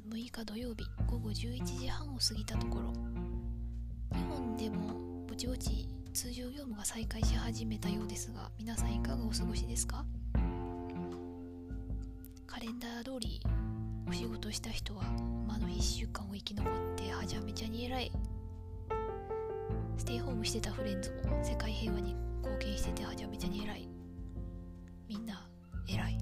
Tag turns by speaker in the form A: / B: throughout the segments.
A: 6日土曜日午後11時半を過ぎたところ。日本でもぼちぼち通常業務が再開し始めたようですが皆さんいかがお過ごしですか？カレンダー通りお仕事した人はまの1週間を生き残ってはちゃめちゃに偉い。ステイホームしてたフレンズも世界平和に貢献しててはちゃめちゃに偉い。みんな偉い。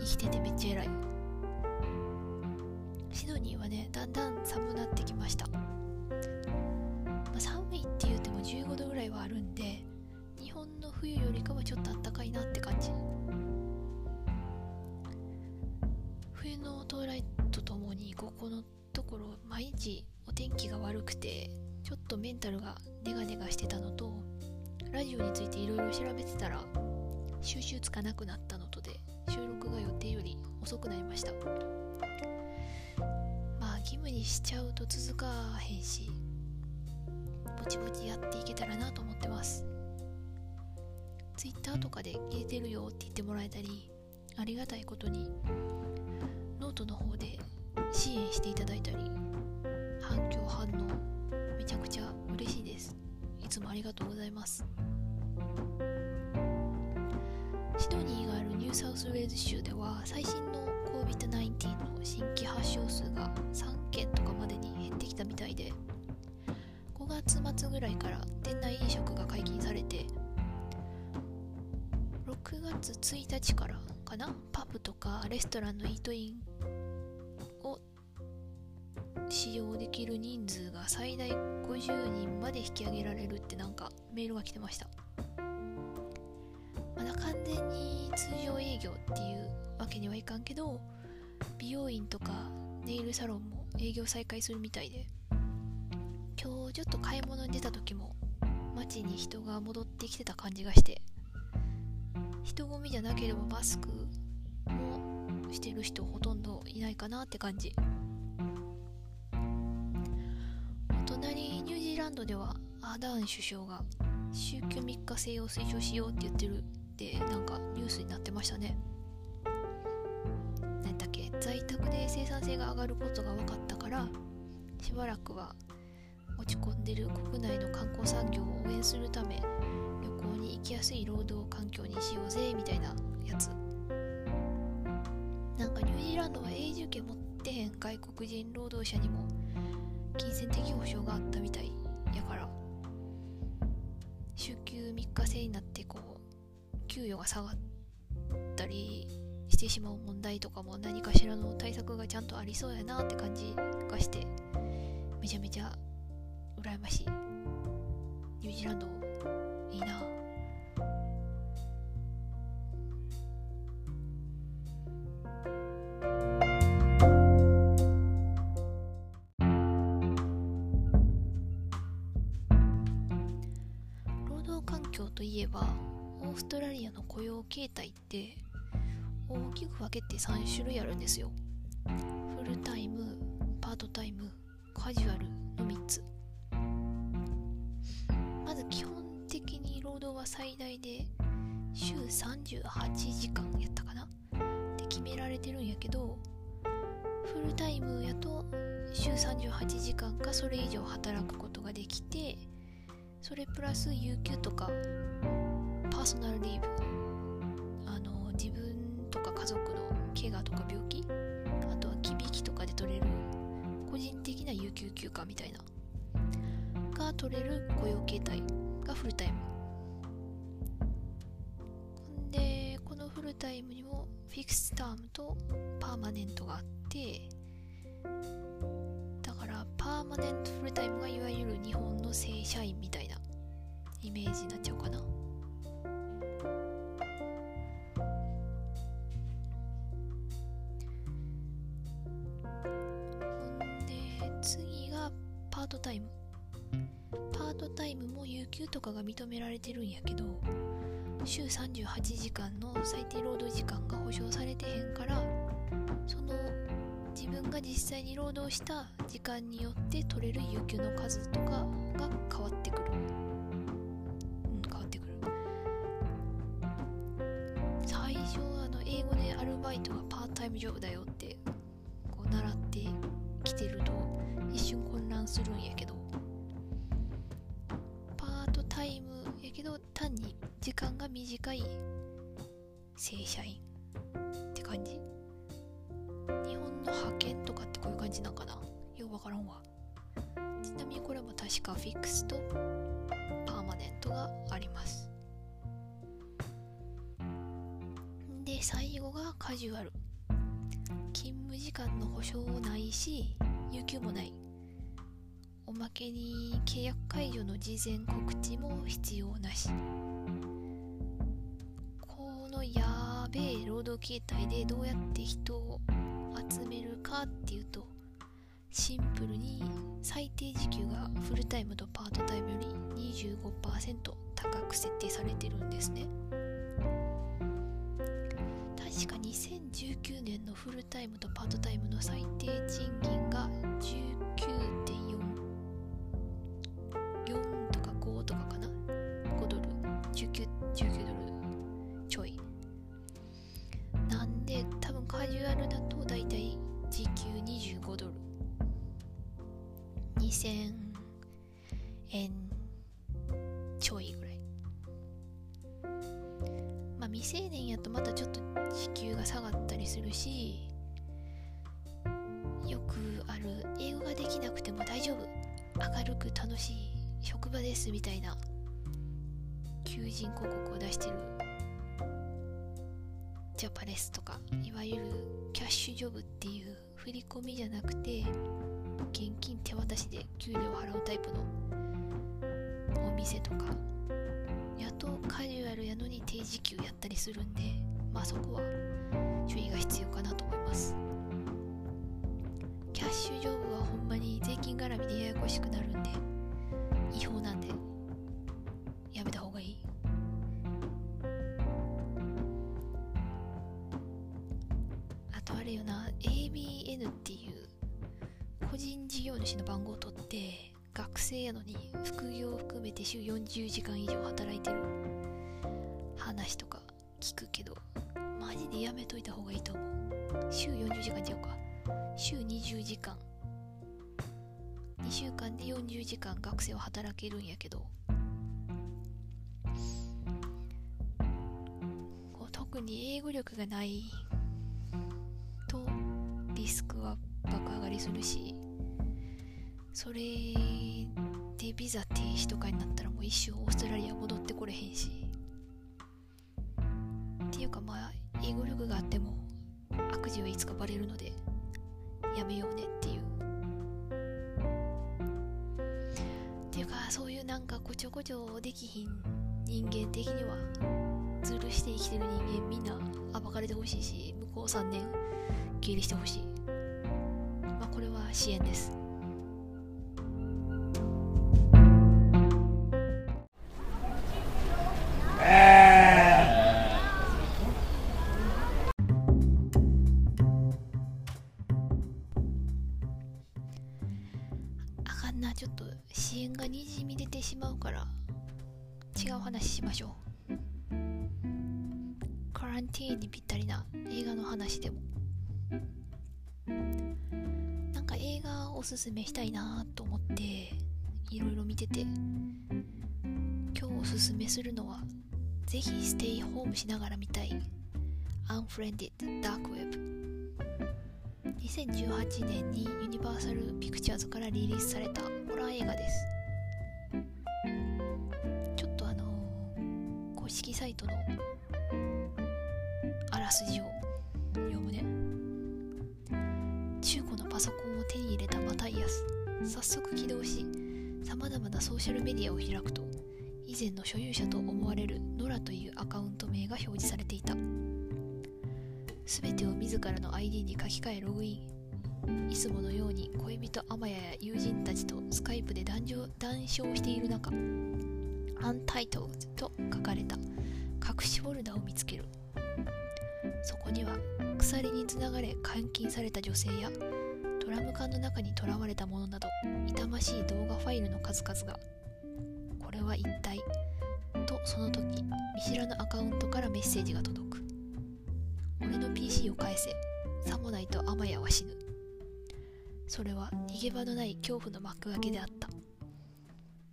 A: 生きててめっちゃ偉い。だんだん寒くなってきました、まあ、寒いって言うても15度ぐらいはあるんで日本の冬よりかはちょっと暖かいなって感じ。冬の到来とともにここのところ毎日お天気が悪くてちょっとメンタルがネガネガしてたのとラジオについていろいろ調べてたら収集つかなくなったのとで収録が予定より遅くなりました。務にしちゃうと続かへんしぼちぼちやっていけたらなと思ってます。Twitter とかで入れてるよって言ってもらえたりありがたいことにノートの方で支援していただいたり反響反応めちゃくちゃ嬉しいです。いつもありがとうございます。シドニーがあるニューサウスウェーズ州では最新の COVID-19 の新規発症数がたみたいで。5月末ぐらいから店内飲食が解禁されて6月1日からかな？パブとかレストランのイートインを使用できる人数が最大50人まで引き上げられるってなんかメールが来てました。まだ完全に通常営業っていうわけにはいかんけど美容院とかネイルサロンも営業再開するみたいで。今日ちょっと買い物に出た時も街に人が戻ってきてた感じがして人混みじゃなければマスクもしてる人ほとんどいないかなって感じ。お隣ニュージーランドではアーダーン首相が週休3日制を推奨しようって言ってるってなんかニュースになってましたね。で生産性が上がることが分かったからしばらくは落ち込んでる国内の観光産業を応援するため旅行に行きやすい労働環境にしようぜみたいなやつ。なんかニュージーランドは永住権持ってへん外国人労働者にも金銭的保障があったみたいやから週休3日制になってこう給与が下がったりしてしまう問題とかも何かしらの対策がちゃんとありそうやなって感じがしてめちゃめちゃ羨ましい。ニュージーランドいいな。労働環境といえばオーストラリアの雇用形態って大きく分けて3種類あるんですよ。フルタイムパートタイムカジュアルの3つ。まず基本的に労働は最大で週38時間やったかな。って決められてるんやけどフルタイムやと週38時間かそれ以上働くことができてそれプラス有給とかパーソナルリーブ怪我とか病気？あとは忌引とかで取れる個人的な有給休暇みたいな。が取れる雇用形態がフルタイム。でこのフルタイムにもフィクスタームとパーマネントがあってだからパーマネントフルタイムがいわゆる日本の正社員みたいなイメージになっちゃうかな。れてるんやけど週38時間の最低労働時間が保証されてへんからその自分が実際に労働した時間によって取れる有給の数とかが変わってくる。うん変わってくる。最初あの英語でアルバイトはパートタイムジョブだよってこう習って正社員。って感じ。日本の派遣とかってこういう感じなんかな？ようわからんわ。ちなみにこれも確かフィックスとパーマネントがあります。で最後がカジュアル。勤務時間の保証ないし有給もない。おまけに契約解除の事前告知も必要なし。え労働形態でどうやって人を集めるかっていうとシンプルに最低時給がフルタイムとパートタイムより25%高く設定されてるんですね。確か2019年のフルタイムとパートタイムの最低賃金が19.4できなくても大丈夫。明るく楽しい職場ですみたいな。求人広告を出してる。ジャパレスとかいわゆるキャッシュジョブっていう振り込みじゃなくて現金手渡しで給料を払うタイプのお店とか。やっとカジュアルやのに低時給やったりするんでまあそこは注意が必要かなと思います。キャッシュジョブはほんまにしくなるんで違法なんでやめた方がいい。あとあれよな ABN っていう個人事業主の番号を取って学生やのに副業を含めて週40時間以上働いてる。話とか聞くけどマジでやめといた方がいいと思う。週40時間ちゃうか。週20時間。2週間で40時間学生は働けるんやけど。こう特に英語力がないとリスクは爆上がりするしそれでビザ停止とかになったらもう一生オーストラリア戻ってこれへんし。っていうかまあ英語力があっても悪事はいつかバレるのでやめようねっていうっていう補助できひん人間的にはずるして生きてる人間みんな暴かれてほしいし向こう3年受理してほしい。まあこれは支援です。話でも。なんか映画おすすめしたいなと思っていろいろ見てて今日おすすめするのはぜひステイホームしながら見たい Unfriended Dark Web 2018年にユニバーサル・ピクチャーズからリリースされたホラー映画です。ちょっとあの公式サイトのあらすじを中古のパソコンを手に入れたマタイアス。早速起動しさまざまなソーシャルメディアを開くと以前の所有者と思われるノラというアカウント名が表示されていた。全てを自らの ID に書き換えログイン。いつものように恋人アマヤや友人たちとスカイプで談笑談笑している中 Untitled と書かれた隠しフォルダを見つける。そこには鎖につながれ監禁された女性やドラム缶の中に囚われたものなど痛ましい動画ファイルの数々がこれは一体？とその時見知らぬアカウントからメッセージが届く。俺の PC を返せ。さもないとアマヤは死ぬ。それは逃げ場のない恐怖の幕開けであった。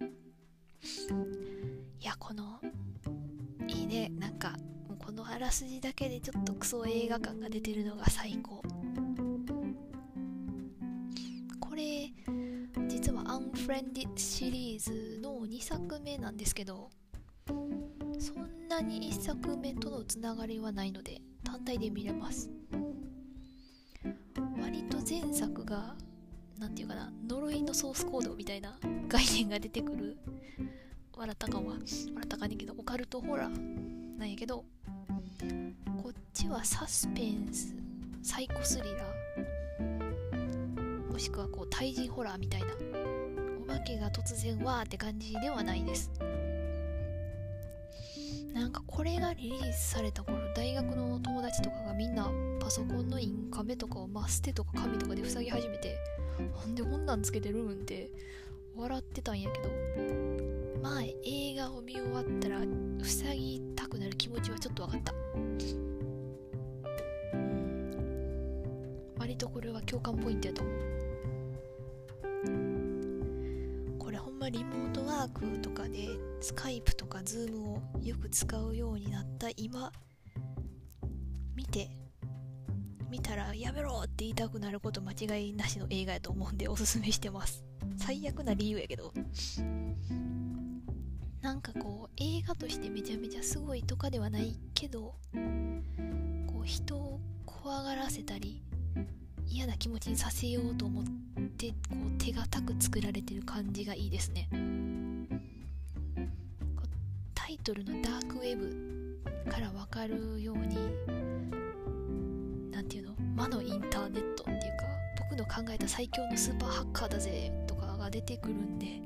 A: いやこのいいね。なんかこのあらすじだけでちょっとクソ映画感が出てるのが最高。なんですけどそんなに1作目とのつながりはないので単体で見れます。割と前作が何て言うかな呪いのソースコードみたいな概念が出てくる。笑ったかは笑ったかねけどオカルトホラーなんやけどこっちはサスペンスサイコスリラー。もしくはこう対人ホラーみたいなお化けが突然わーって感じではないですなんかこれがリリースされた頃大学の友達とかがみんなパソコンのインカメとかをマステとか紙とかで塞ぎ始めてなんでこんなんつけてるんって笑ってたんやけどまあ映画を見終わったら塞ぎたくなる気持ちはちょっと分かった割とこれは共感ポイントやと思うこれほんまリモートワークとかでスカイプとかズームをよく使うようになった今見て見たらやめろって言いたくなること間違いなしの映画やと思うんでおすすめしてます。最悪な理由やけど。なんかこう映画としてめちゃめちゃすごいとかではないけどこう人を怖がらせたり嫌な気持ちにさせようと思ってこう手堅く作られてる感じがいいですね。タイトルの「ダークウェブ」から分かるように何ていうの？魔のインターネットっていうか僕の考えた最強のスーパーハッカーだぜとかが出てくるんで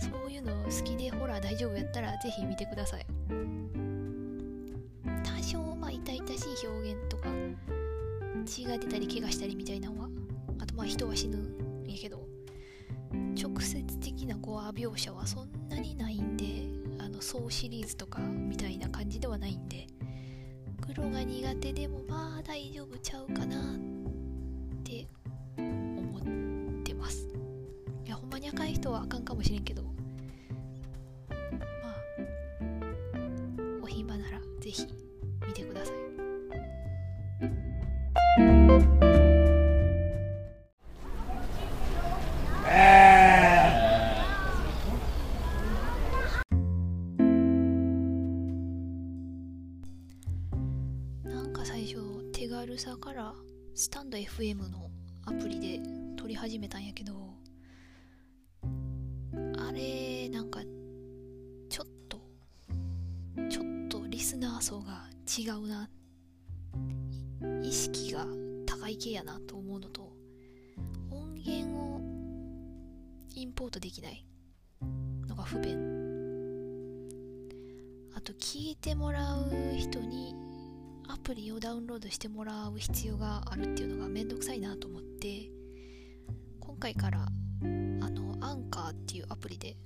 A: そういうの好きでホラー大丈夫やったらぜひ見てください。多少まあ痛々しい表現とか血が出たり怪我したりみたいなのはあとまあ人は死ぬんやけど直接的なゴア描写はそんなにないんであのソーシリーズとかみたいな感じではないんで黒が苦手でもまあ大丈夫ちゃうかなって思ってます。いやほんまにあかん人はあかんかもしれんけどまあお暇ならぜひ見てください。ド FM のアプリで撮り始めたんやけどあれなんかちょっとちょっとリスナー層が違うな。意識が高い系やなと思うのと音源をインポートできないのが不便。あと聞いてもらう人にアプリをダウンロードしてもらう必要があるっていうのがめんどくさいなと思って今回からあのアンカーっていうアプリで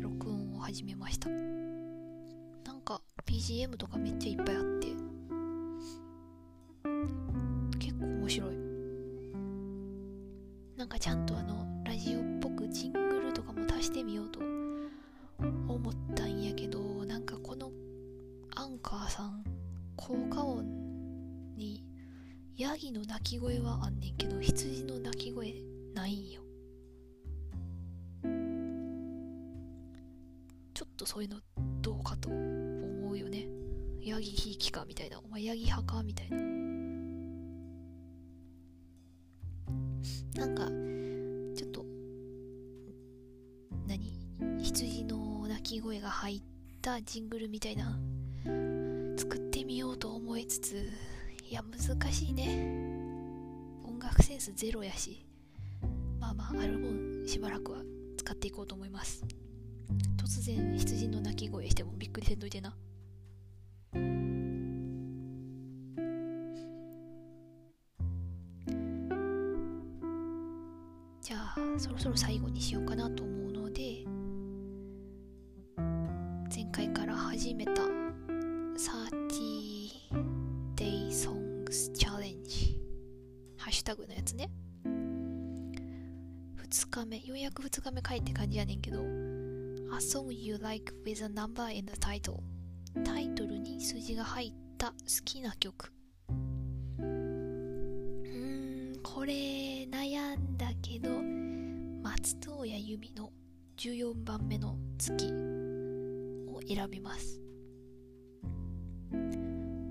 A: 録音を始めました。なんか BGM とかめっちゃいっぱいあって結構面白い。なんかちゃんとあのラジオっぽくジングルとかも足してみようと効果音にヤギの鳴き声はあんねんけど羊の鳴き声ないんよ。ちょっとそういうのどうかと思うよね。ヤギひいきかみたいな。お前ヤギ派かみたいな。なんかちょっと何？羊の鳴き声が入ったジングルみたいな。いつついや難しいね。音楽センスゼロやしまあまああるもんしばらくは使っていこうと思います。突然羊の鳴き声してもびっくりせんといてな。じゃあそろそろ最後にしようかなと思うので前回から始めた30 Day Songs Challenge ハッシュタグのやつね。2日目。ようやく2日目帰って感じやねんけど A song you like with a number in the title タイトルに数字が入った好きな曲。うーんこれ悩んだけど松任谷由実の14番目の月を選びます。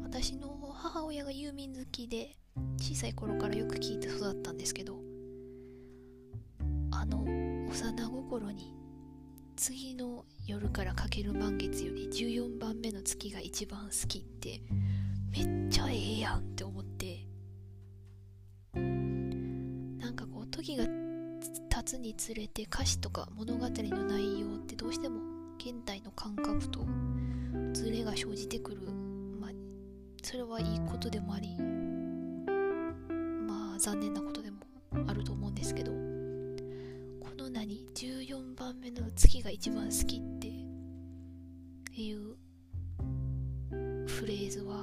A: 私の母親がユーミン好きで小さい頃からよく聞いて育ったんですけどあの幼心に次の夜からかける満月より14番目の月が一番好きってめっちゃええやんって思ってなんかこう時が経つにつれて歌詞とか物語の内容ってどうしても現代の感覚とズレが生じてくるそれはいいことでもありまあ残念なことでもあると思うんですけどこの何14番目の月が一番好きっていうフレーズは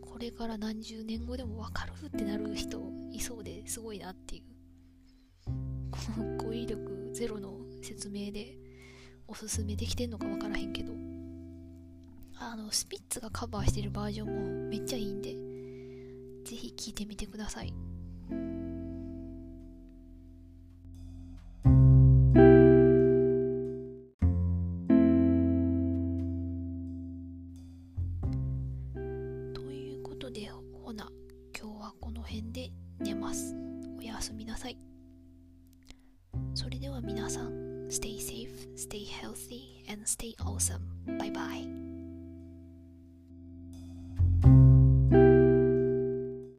A: これから何十年後でも分かるってなる人いそうですごいなっていうこの語彙力ゼロの説明でおすすめできてんのか分からへんけどあのスピッツがカバーしてるバージョンもめっちゃいいんでぜひ聴いてみてください。